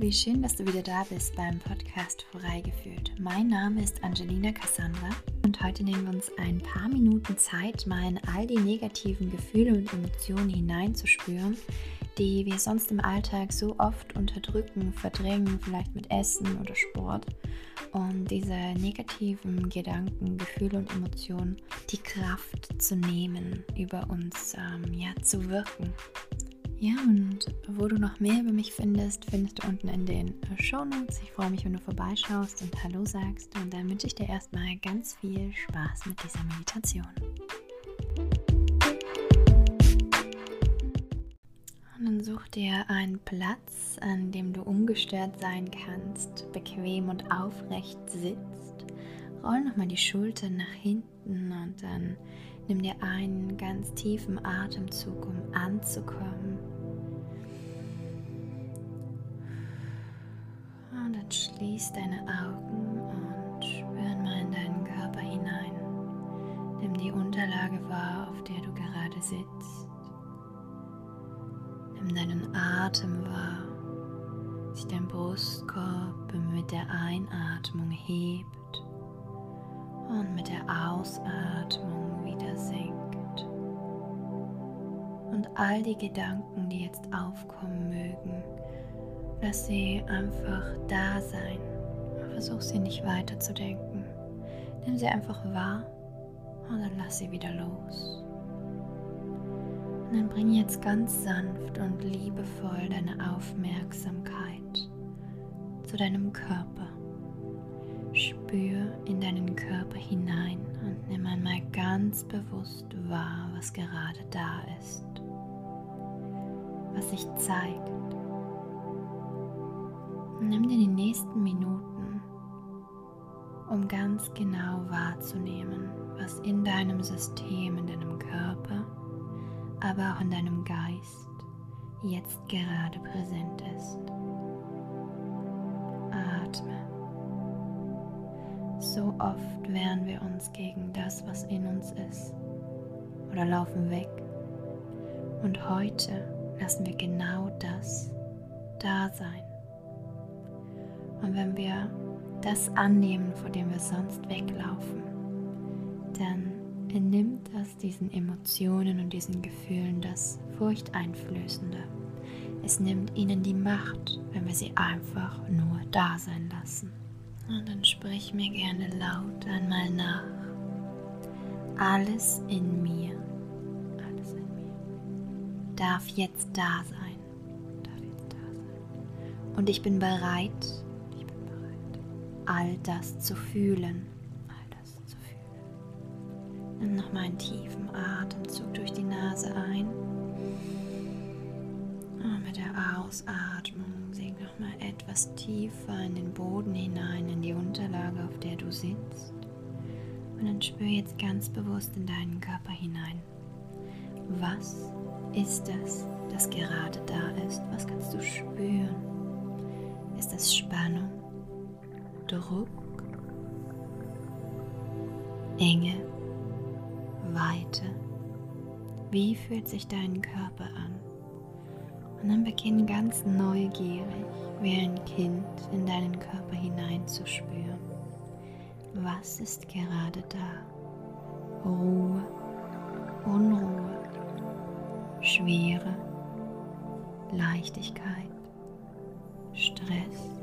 wie schön, dass du wieder da bist beim Podcast Vorbeigeführt. Mein Name ist Angelina Cassandra und heute nehmen wir uns ein paar Minuten Zeit, mal in all die negativen Gefühle und Emotionen hineinzuspüren, die wir sonst im Alltag so oft unterdrücken, verdrängen, vielleicht mit Essen oder Sport. Und diese negativen Gedanken, Gefühle und Emotionen, die Kraft zu nehmen, über uns ähm, ja, zu wirken. Ja, und wo du noch mehr über mich findest, findest du unten in den äh, Show Notes. Ich freue mich, wenn du vorbeischaust und Hallo sagst. Und dann wünsche ich dir erstmal ganz viel Spaß mit dieser Meditation. Und dann such dir einen Platz, an dem du ungestört sein kannst, bequem und aufrecht sitzt. Roll nochmal die Schultern nach hinten und dann nimm dir einen ganz tiefen Atemzug, um anzukommen. Schließ deine Augen und spür mal in deinen Körper hinein. Nimm die Unterlage wahr, auf der du gerade sitzt. Nimm deinen Atem wahr, sich dein Brustkorb mit der Einatmung hebt und mit der Ausatmung wieder sinkt. Und all die Gedanken, die jetzt aufkommen mögen, lass sie einfach da sein. Versuch sie nicht weiterzudenken. Nimm sie einfach wahr und dann lass sie wieder los. Und dann bring jetzt ganz sanft und liebevoll deine Aufmerksamkeit zu deinem Körper. Spür in deinen Körper hinein und nimm einmal ganz bewusst wahr, was gerade da ist, was sich zeigt. Nimm dir die nächsten Minuten, um ganz genau wahrzunehmen, was in deinem System, in deinem Körper, aber auch in deinem Geist jetzt gerade präsent ist. Atme. So oft wehren wir uns gegen das, was in uns ist, oder laufen weg. Und heute lassen wir genau das da sein. Und wenn wir das annehmen, vor dem wir sonst weglaufen, dann Entnimmt das diesen Emotionen und diesen Gefühlen das Furchteinflößende. Es nimmt ihnen die Macht, wenn wir sie einfach nur da sein lassen. Und dann sprich mir gerne laut einmal nach. Alles in mir, alles in mir darf jetzt da sein. Darf jetzt da sein. Und ich bin bereit, bereit, all das zu fühlen Nimm nochmal einen tiefen Atemzug durch die Nase ein. Und mit der Ausatmung sink nochmal etwas tiefer in den Boden hinein, in die Unterlage, auf der du sitzt. Und dann spür jetzt ganz bewusst in deinen Körper hinein. Was ist das, das gerade da ist? Was kannst du spüren? Ist das Spannung, Druck, Enge? Weite. Wie fühlt sich dein Körper an? Und dann beginn ganz neugierig, wie ein Kind in deinen Körper hineinzuspüren. Was ist gerade da? Ruhe, Unruhe, Schwere, Leichtigkeit, Stress,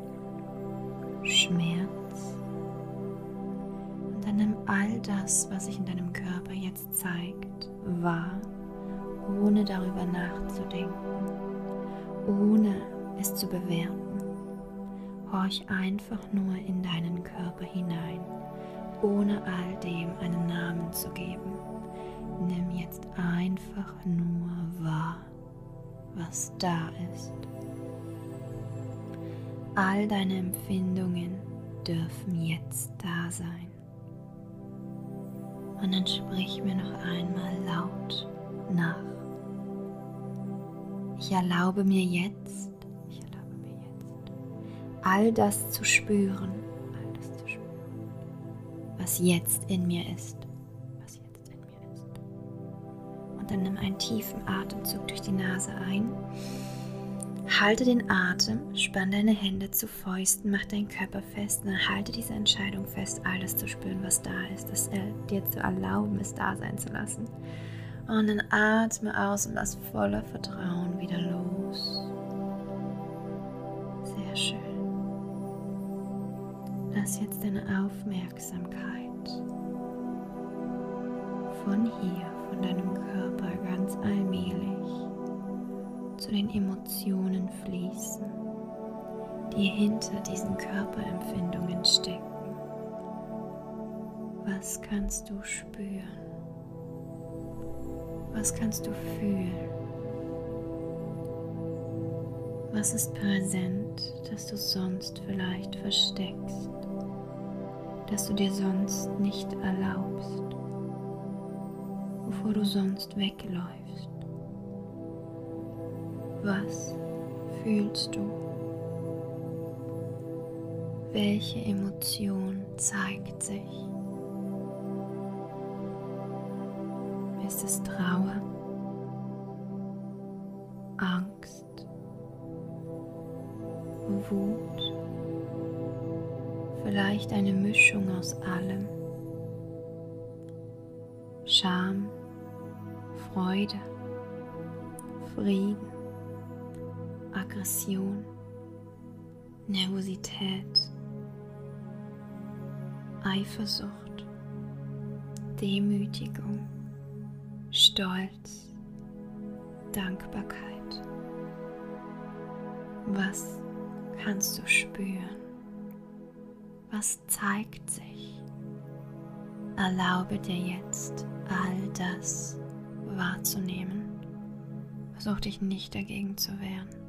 Schmerz. Und dann nimm all das, was sich in deinem Körper jetzt zeigt, wahr, ohne darüber nachzudenken, ohne es zu bewerten. Horch einfach nur in deinen Körper hinein, ohne all dem einen Namen zu geben. Nimm jetzt einfach nur wahr, was da ist. All deine Empfindungen dürfen jetzt da sein. Und dann sprich mir noch einmal laut nach. Ich erlaube mir jetzt, ich erlaube mir jetzt, all das zu spüren, all das zu spüren, was jetzt in mir ist, was jetzt in mir ist. Und dann nimm einen tiefen Atemzug durch die Nase ein Halte den Atem, spann deine Hände zu Fäusten, mach deinen Körper fest und dann halte diese Entscheidung fest, alles zu spüren, was da ist, das dir zu erlauben, es da sein zu lassen. Und dann atme aus und lass voller Vertrauen wieder los. Sehr schön. Lass jetzt deine Aufmerksamkeit von hier, von deinem Körper ganz allmählich zu den Emotionen fließen, die hinter diesen Körperempfindungen stecken. Was kannst du spüren? Was kannst du fühlen? Was ist präsent, das du sonst vielleicht versteckst, das du dir sonst nicht erlaubst, wovor du sonst wegläufst? Was fühlst du? Welche Emotion zeigt sich? Ist es Trauer? Angst? Wut? Vielleicht eine Mischung aus allem? Scham? Freude? Frieden? Aggression, Nervosität, Eifersucht, Demütigung, Stolz, Dankbarkeit. Was kannst du spüren? Was zeigt sich? Erlaube dir jetzt all das wahrzunehmen. Versuch dich nicht dagegen zu wehren.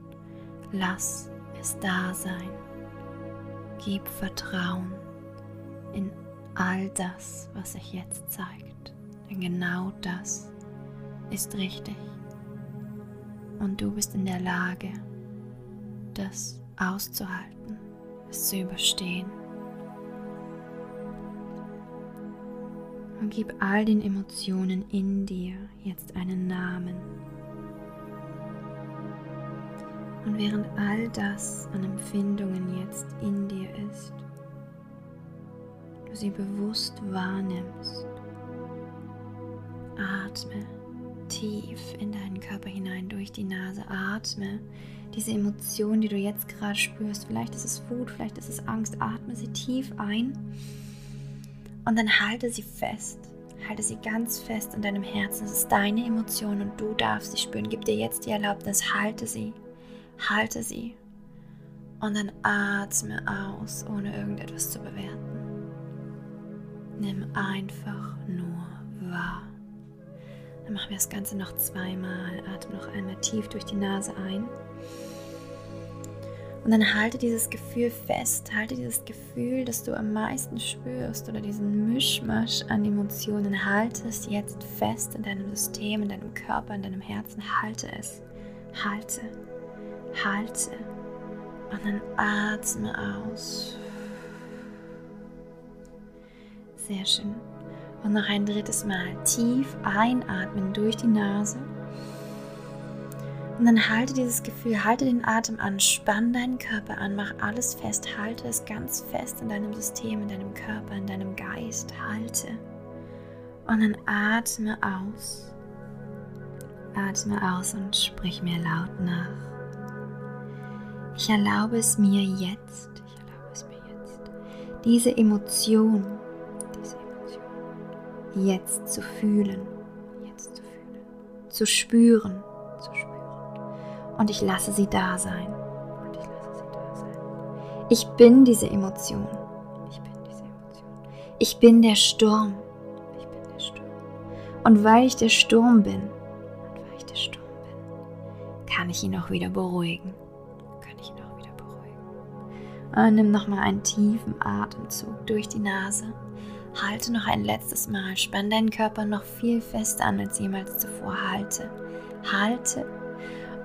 Lass es da sein. Gib Vertrauen in all das, was sich jetzt zeigt. Denn genau das ist richtig. Und du bist in der Lage, das auszuhalten, es zu überstehen. Und gib all den Emotionen in dir jetzt einen Namen. Und während all das an Empfindungen jetzt in dir ist, du sie bewusst wahrnimmst, atme tief in deinen Körper hinein durch die Nase. Atme diese Emotion, die du jetzt gerade spürst. Vielleicht ist es Wut, vielleicht ist es Angst. Atme sie tief ein und dann halte sie fest. Halte sie ganz fest in deinem Herzen. Es ist deine Emotion und du darfst sie spüren. Gib dir jetzt die Erlaubnis, halte sie halte sie und dann atme aus, ohne irgendetwas zu bewerten. Nimm einfach nur wahr. Dann machen wir das Ganze noch zweimal. Atme noch einmal tief durch die Nase ein. Und dann halte dieses Gefühl fest, halte dieses Gefühl, das du am meisten spürst oder diesen Mischmasch an Emotionen, halte es jetzt fest in deinem System, in deinem Körper, in deinem Herzen, halte es, halte halte und dann atme aus. Sehr schön. Und noch ein drittes Mal tief einatmen durch die Nase. Und dann halte dieses Gefühl, halte den Atem an, spann deinen Körper an, mach alles fest, halte es ganz fest in deinem System, in deinem Körper, in deinem Geist, halte. Und dann atme aus. Atme aus und sprich mir laut nach. Ich erlaube es mir jetzt, ich erlaube es mir jetzt, diese Emotion, diese Emotion jetzt zu fühlen, jetzt zu fühlen, zu spüren, zu spüren. Und ich lasse sie da sein. Und ich lasse sie da sein. Ich bin diese Emotion. Ich bin diese Emotion. Ich bin der Sturm. Ich bin der Sturm. Und weil ich der Sturm bin, und weil ich der Sturm bin, kann ich ihn auch wieder beruhigen. Und nimm nochmal einen tiefen Atemzug durch die Nase. Halte noch ein letztes Mal. Spann deinen Körper noch viel fester an als jemals zuvor. Halte. Halte.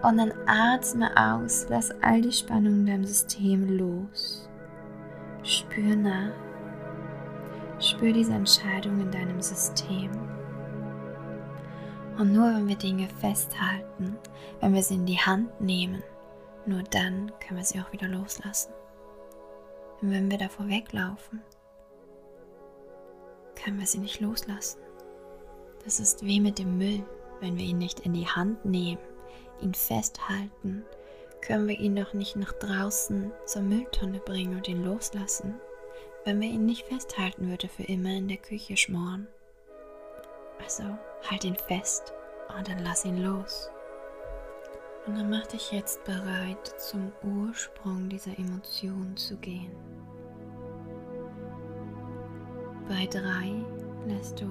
Und dann atme aus. Lass all die Spannung in deinem System los. Spür nach. Spür diese Entscheidung in deinem System. Und nur wenn wir Dinge festhalten, wenn wir sie in die Hand nehmen, nur dann können wir sie auch wieder loslassen. Und wenn wir davor weglaufen, können wir sie nicht loslassen. Das ist wie mit dem Müll. Wenn wir ihn nicht in die Hand nehmen, ihn festhalten, können wir ihn doch nicht nach draußen zur Mülltonne bringen und ihn loslassen, wenn wir ihn nicht festhalten würde für immer in der Küche schmoren. Also halt ihn fest und dann lass ihn los. Und dann mach dich jetzt bereit, zum Ursprung dieser Emotion zu gehen. Bei drei lässt du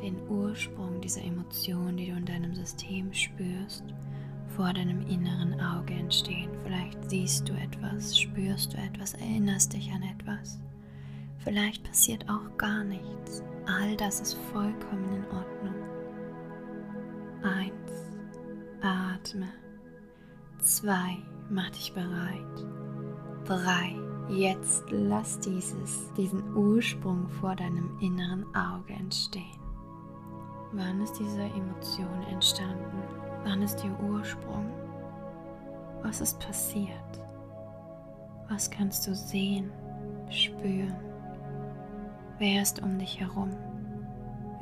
den Ursprung dieser Emotion, die du in deinem System spürst, vor deinem inneren Auge entstehen. Vielleicht siehst du etwas, spürst du etwas, erinnerst dich an etwas. Vielleicht passiert auch gar nichts. All das ist vollkommen in Ordnung. Eins, Zwei, mach dich bereit. Drei, jetzt lass dieses, diesen Ursprung vor deinem inneren Auge entstehen. Wann ist diese Emotion entstanden? Wann ist ihr Ursprung? Was ist passiert? Was kannst du sehen, spüren? Wer ist um dich herum?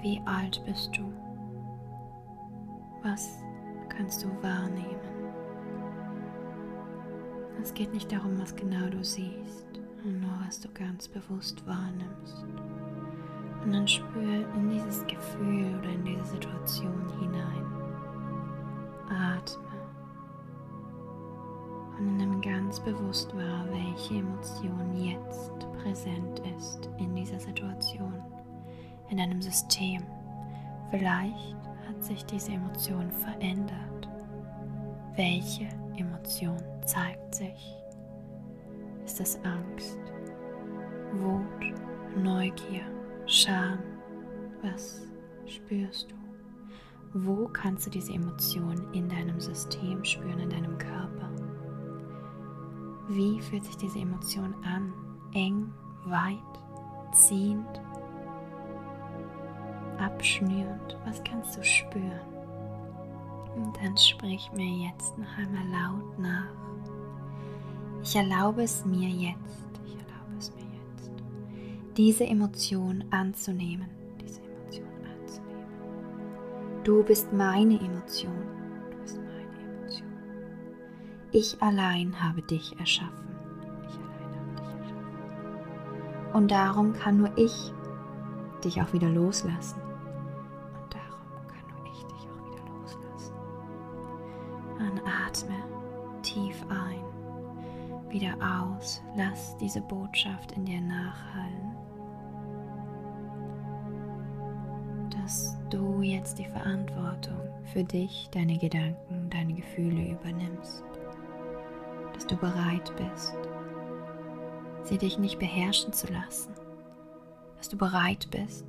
Wie alt bist du? Was kannst du wahrnehmen? Es geht nicht darum, was genau du siehst, nur was du ganz bewusst wahrnimmst. Und dann spür in dieses Gefühl oder in diese Situation hinein. Atme. Und nimm ganz bewusst wahr, welche Emotion jetzt präsent ist in dieser Situation, in deinem System. Vielleicht hat sich diese Emotion verändert. Welche Emotion zeigt sich? Ist es Angst, Wut, Neugier, Scham? Was spürst du? Wo kannst du diese Emotion in deinem System spüren, in deinem Körper? Wie fühlt sich diese Emotion an? Eng, weit, ziehend, abschnürend? Was kannst du spüren? Und dann sprich mir jetzt noch einmal laut nach. Ich erlaube es mir jetzt, ich erlaube es mir jetzt, diese Emotion anzunehmen, diese Emotion anzunehmen. Du bist meine Emotion, du bist meine Emotion. Ich allein habe dich erschaffen. Ich allein habe dich erschaffen. Und darum kann nur ich dich auch wieder loslassen. Diese Botschaft in dir nachhallen. Dass du jetzt die Verantwortung für dich, deine Gedanken, deine Gefühle übernimmst. Dass du bereit bist, sie dich nicht beherrschen zu lassen. Dass du bereit bist,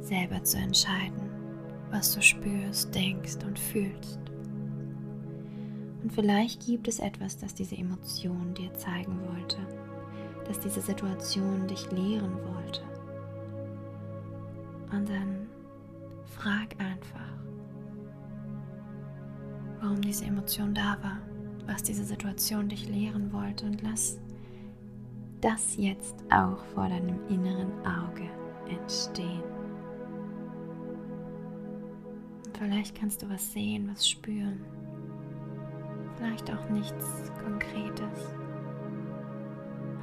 selber zu entscheiden, was du spürst, denkst und fühlst. Und vielleicht gibt es etwas, das diese Emotion dir zeigen wollte, dass diese Situation dich lehren wollte. Und dann frag einfach, warum diese Emotion da war, was diese Situation dich lehren wollte und lass das jetzt auch vor deinem inneren Auge entstehen. Und vielleicht kannst du was sehen, was spüren vielleicht auch nichts Konkretes.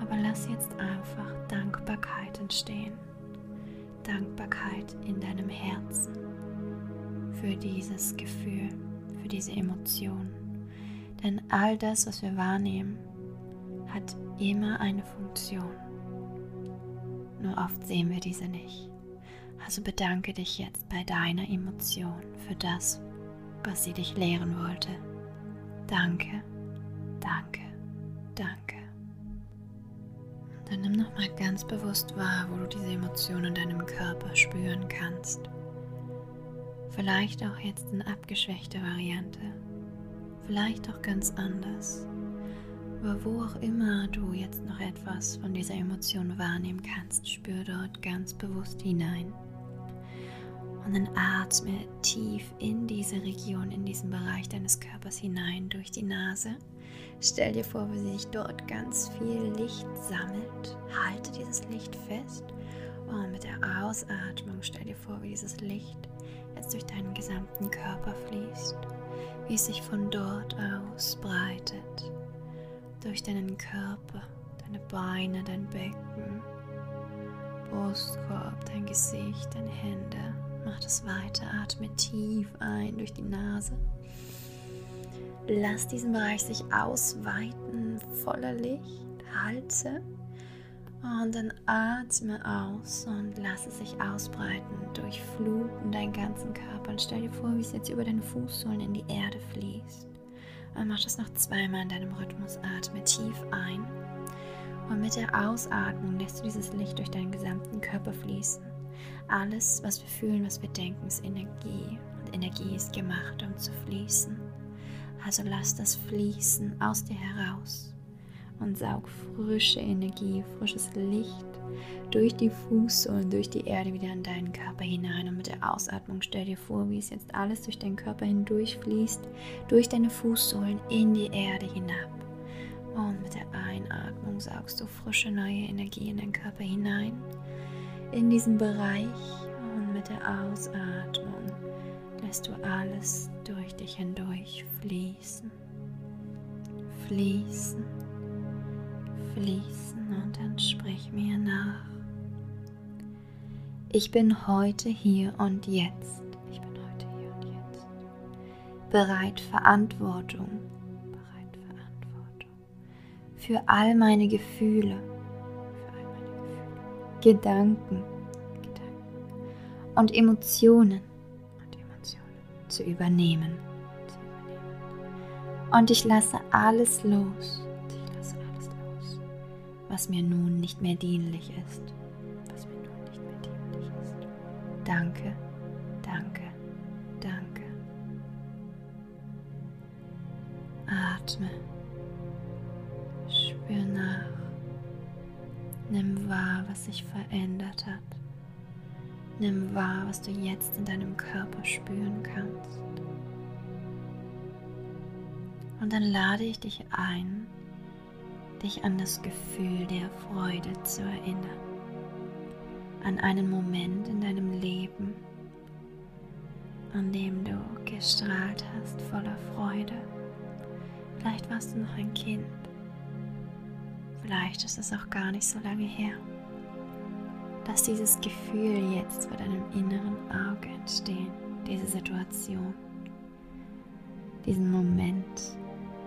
Aber lass jetzt einfach Dankbarkeit entstehen. Dankbarkeit in deinem Herzen für dieses Gefühl, für diese Emotion. Denn all das, was wir wahrnehmen, hat immer eine Funktion. Nur oft sehen wir diese nicht. Also bedanke dich jetzt bei deiner Emotion für das, was sie dich lehren wollte. Danke, danke, danke. Dann nimm nochmal ganz bewusst wahr, wo du diese Emotionen in deinem Körper spüren kannst. Vielleicht auch jetzt in abgeschwächter Variante, vielleicht auch ganz anders. Aber wo auch immer du jetzt noch etwas von dieser Emotion wahrnehmen kannst, spür dort ganz bewusst hinein. Und dann atme tief in diese Region, in diesen Bereich deines Körpers hinein durch die Nase. Stell dir vor, wie sich dort ganz viel Licht sammelt. Halte dieses Licht fest. Und mit der Ausatmung stell dir vor, wie dieses Licht jetzt durch deinen gesamten Körper fließt. Wie es sich von dort aus breitet. Durch deinen Körper, deine Beine, dein Becken, Brustkorb, dein Gesicht, deine Hände Mach das weiter. Atme tief ein durch die Nase. Lass diesen Bereich sich ausweiten, voller Licht. Halte. Und dann atme aus und lass es sich ausbreiten, durchfluten deinen ganzen Körper. Und stell dir vor, wie es jetzt über deine Fußsohlen in die Erde fließt. Und mach das noch zweimal in deinem Rhythmus. Atme tief ein. Und mit der Ausatmung lässt du dieses Licht durch deinen gesamten Körper fließen. Alles, was wir fühlen, was wir denken, ist Energie. Und Energie ist gemacht, um zu fließen. Also lass das fließen aus dir heraus und saug frische Energie, frisches Licht durch die Fußsohlen, durch die Erde wieder in deinen Körper hinein. Und mit der Ausatmung stell dir vor, wie es jetzt alles durch deinen Körper hindurch fließt, durch deine Fußsohlen in die Erde hinab. Und mit der Einatmung saugst du frische neue Energie in deinen Körper hinein in diesen Bereich und mit der Ausatmung lässt du alles durch dich hindurch fließen, fließen, fließen und dann sprich mir nach. Ich bin heute hier und jetzt. Ich bin heute hier und jetzt. Bereit Verantwortung. Bereit Verantwortung. Für all meine Gefühle Gedanken, Gedanken und Emotionen, und Emotionen zu übernehmen. Und ich lasse alles los. Was mir nun nicht mehr dienlich ist. Danke, danke, danke. Atme. Spür nach. Nimm wahr, was sich verändert hat. Nimm wahr, was du jetzt in deinem Körper spüren kannst. Und dann lade ich dich ein, dich an das Gefühl der Freude zu erinnern. An einen Moment in deinem Leben, an dem du gestrahlt hast voller Freude. Vielleicht warst du noch ein Kind Vielleicht ist es auch gar nicht so lange her, dass dieses Gefühl jetzt vor deinem inneren Auge entsteht, diese Situation, diesen Moment.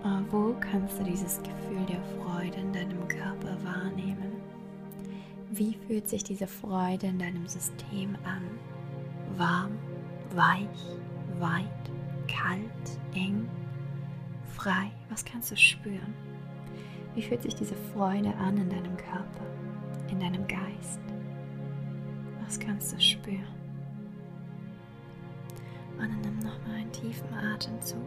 Aber wo kannst du dieses Gefühl der Freude in deinem Körper wahrnehmen? Wie fühlt sich diese Freude in deinem System an? Warm, weich, weit, kalt, eng, frei? Was kannst du spüren? Wie fühlt sich diese Freude an in deinem Körper, in deinem Geist? Was kannst du spüren? Und dann nimm nochmal einen tiefen Atemzug.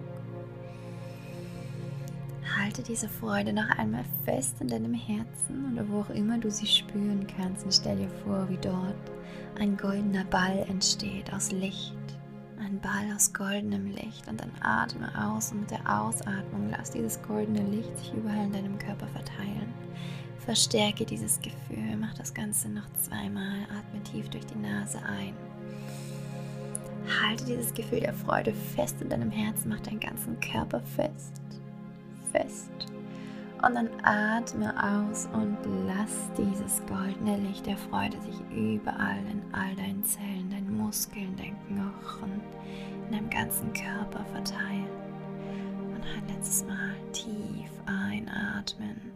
Halte diese Freude noch einmal fest in deinem Herzen oder wo auch immer du sie spüren kannst und stell dir vor, wie dort ein goldener Ball entsteht aus Licht ein Ball aus goldenem Licht und dann atme aus und mit der Ausatmung lass dieses goldene Licht sich überall in deinem Körper verteilen. Verstärke dieses Gefühl, mach das Ganze noch zweimal, atme tief durch die Nase ein. Halte dieses Gefühl der Freude fest in deinem Herzen, mach deinen ganzen Körper fest, fest. Und dann atme aus und lass dieses goldene Licht der Freude sich überall in all deinen Zellen, deinen Muskeln, deinen Knochen, in deinem ganzen Körper verteilen. Und halt letztes Mal tief einatmen.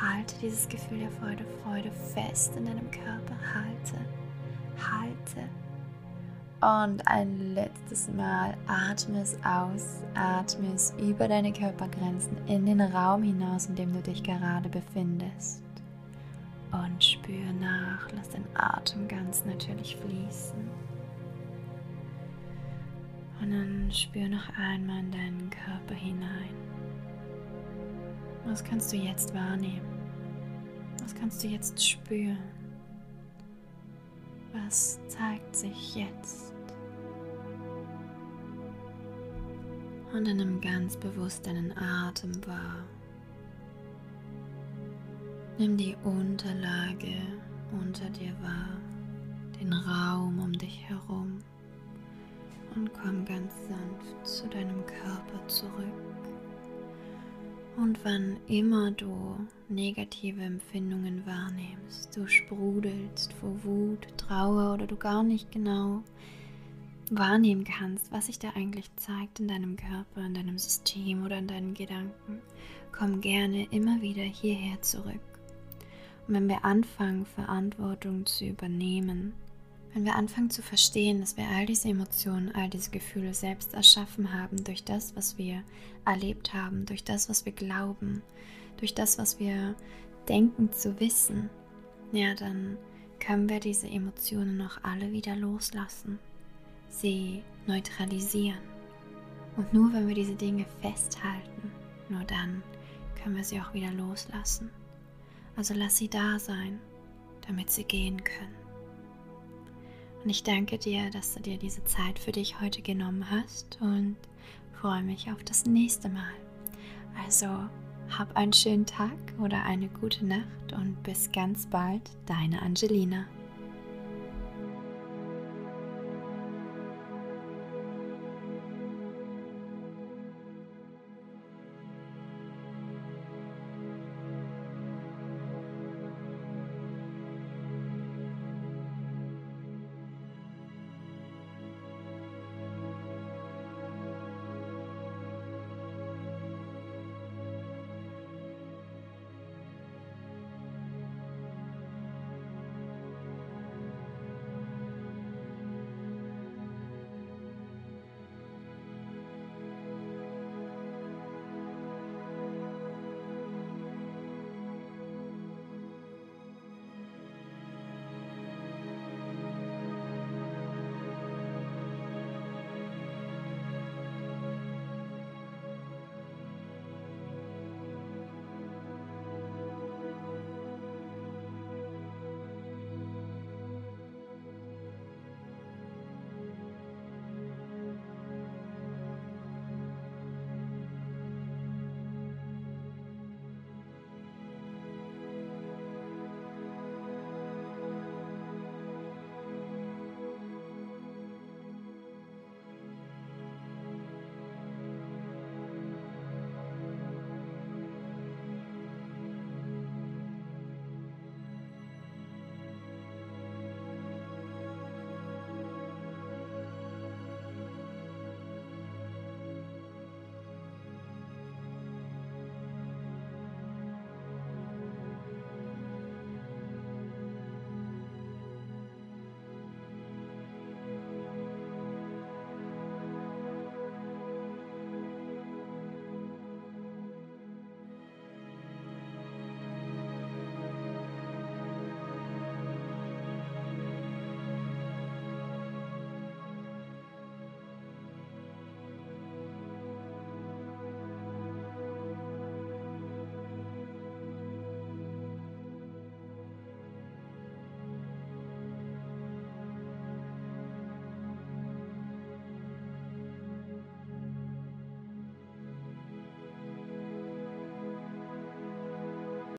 Halte dieses Gefühl der Freude, Freude fest in deinem Körper. Halte, halte und ein letztes Mal atme es aus, atme es über deine Körpergrenzen in den Raum hinaus, in dem du dich gerade befindest. Und spür nach, lass den Atem ganz natürlich fließen. Und dann spür noch einmal in deinen Körper hinein. Was kannst du jetzt wahrnehmen? Was kannst du jetzt spüren? Was zeigt sich jetzt? Und in einem ganz bewusst deinen Atem wahr. Nimm die Unterlage unter dir wahr, den Raum um dich herum und komm ganz sanft zu deinem Körper zurück. Und wann immer du negative Empfindungen wahrnimmst, du sprudelst vor Wut, Trauer oder du gar nicht genau wahrnehmen kannst, was sich da eigentlich zeigt in deinem Körper, in deinem System oder in deinen Gedanken, komm gerne immer wieder hierher zurück. Und wenn wir anfangen, Verantwortung zu übernehmen, wenn wir anfangen zu verstehen, dass wir all diese Emotionen, all diese Gefühle selbst erschaffen haben durch das, was wir erlebt haben, durch das, was wir glauben, durch das, was wir denken zu wissen, ja, dann können wir diese Emotionen auch alle wieder loslassen, sie neutralisieren. Und nur wenn wir diese Dinge festhalten, nur dann können wir sie auch wieder loslassen. Also lass sie da sein, damit sie gehen können. Und ich danke dir, dass du dir diese Zeit für dich heute genommen hast und freue mich auf das nächste Mal. Also hab einen schönen Tag oder eine gute Nacht und bis ganz bald, deine Angelina.